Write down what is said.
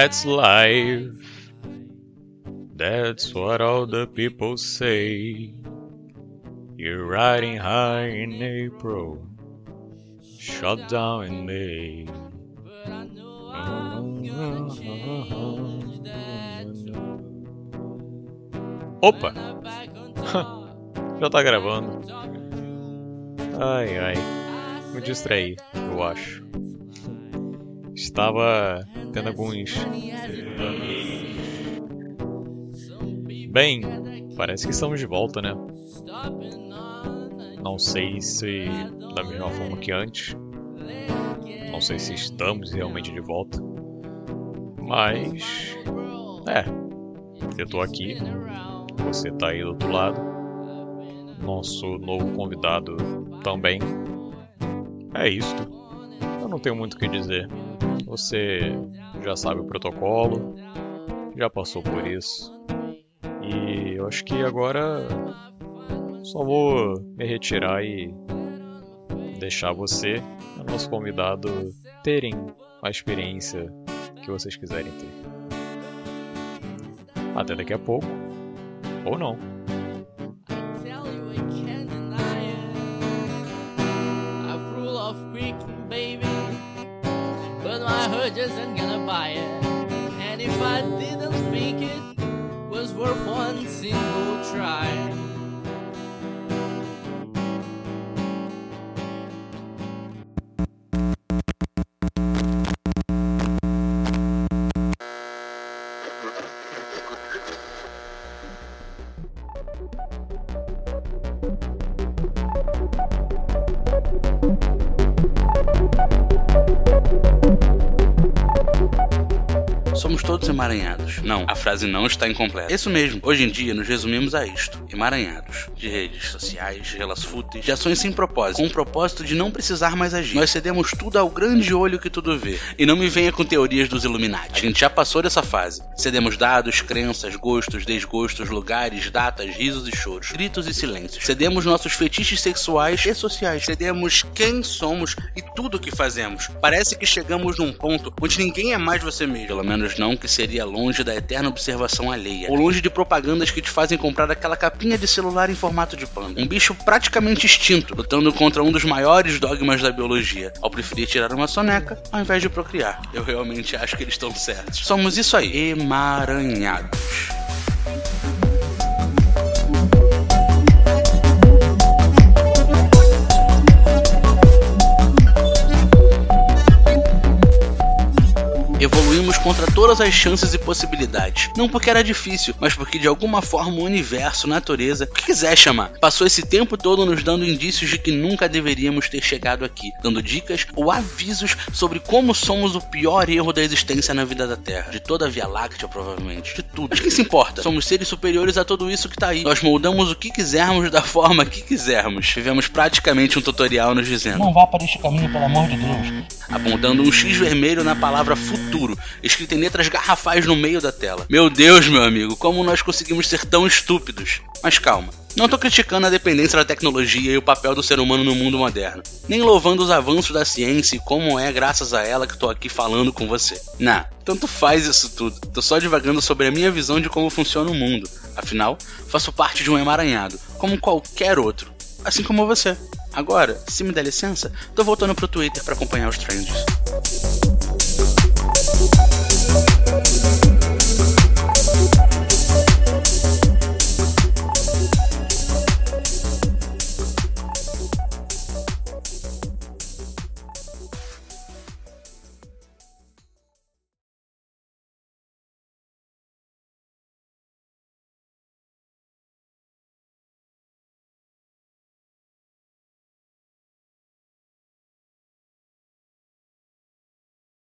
That's life. That's what all the people say. You're riding high in April, shut down in May. Opa! Já tá gravando. Ai ai. Me distraí, eu acho. Estava tendo alguns. Bem, parece que estamos de volta, né? Não sei se da mesma forma que antes. Não sei se estamos realmente de volta. Mas. É. Eu tô aqui. Você tá aí do outro lado. Nosso novo convidado também. É isto. Eu não tenho muito o que dizer. Você já sabe o protocolo, já passou por isso. E eu acho que agora só vou me retirar e deixar você o nosso convidado terem a experiência que vocês quiserem ter. Até daqui a pouco, ou não. just ain't gonna buy it. And if I didn't think it was worth one single try. Emaranhados. Não, a frase não está incompleta. Isso mesmo, hoje em dia nos resumimos a isto: emaranhados. De redes sociais, relas fúteis, de ações sem propósito, com o propósito de não precisar mais agir. Nós cedemos tudo ao grande olho que tudo vê. E não me venha com teorias dos Illuminati. A gente já passou dessa fase. Cedemos dados, crenças, gostos, desgostos, lugares, datas, risos e choros, gritos e silêncios. Cedemos nossos fetiches sexuais e sociais. Cedemos quem somos e tudo o que fazemos. Parece que chegamos num ponto onde ninguém é mais você mesmo. Pelo menos não que seria longe da eterna observação alheia, ou longe de propagandas que te fazem comprar aquela capinha de celular em formato de panda. Um bicho praticamente extinto, lutando contra um dos maiores dogmas da biologia, ao preferir tirar uma soneca ao invés de procriar. Eu realmente acho que eles estão certos. Somos isso aí, emaranhados. Contra todas as chances e possibilidades. Não porque era difícil, mas porque de alguma forma o universo, natureza, o que quiser chamar, passou esse tempo todo nos dando indícios de que nunca deveríamos ter chegado aqui, dando dicas ou avisos sobre como somos o pior erro da existência na vida da Terra, de toda a Via Láctea, provavelmente, de tudo. Mas quem se importa? Somos seres superiores a tudo isso que tá aí. Nós moldamos o que quisermos da forma que quisermos. Vivemos praticamente um tutorial nos dizendo: Não vá para este caminho, pelo amor de Deus. Apontando um X vermelho na palavra futuro, escrita em letras garrafais no meio da tela. Meu Deus, meu amigo, como nós conseguimos ser tão estúpidos? Mas calma. Não estou criticando a dependência da tecnologia e o papel do ser humano no mundo moderno, nem louvando os avanços da ciência e como é graças a ela que estou aqui falando com você. Não, tanto faz isso tudo. Tô só divagando sobre a minha visão de como funciona o mundo. Afinal, faço parte de um emaranhado, como qualquer outro, assim como você. Agora, se me der licença, tô voltando pro Twitter para acompanhar os trends.